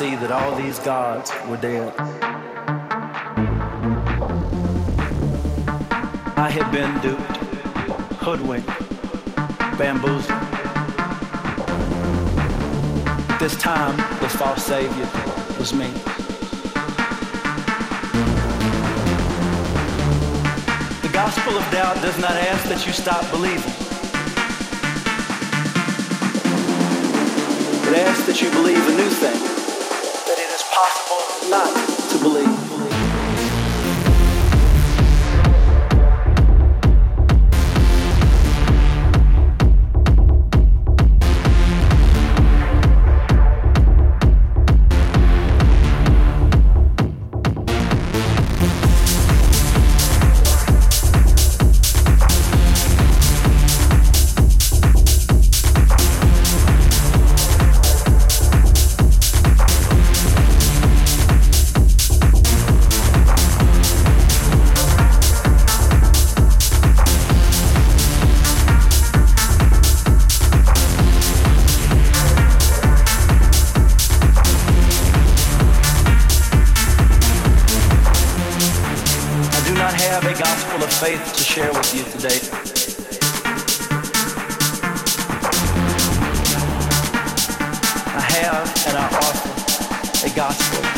see that all these gods were dead. I had been duped, hoodwinked, bamboozled. This time, the false savior was me. Of doubt does not ask that you stop believing. It asks that you believe a new thing that it is possible not to believe. gospel.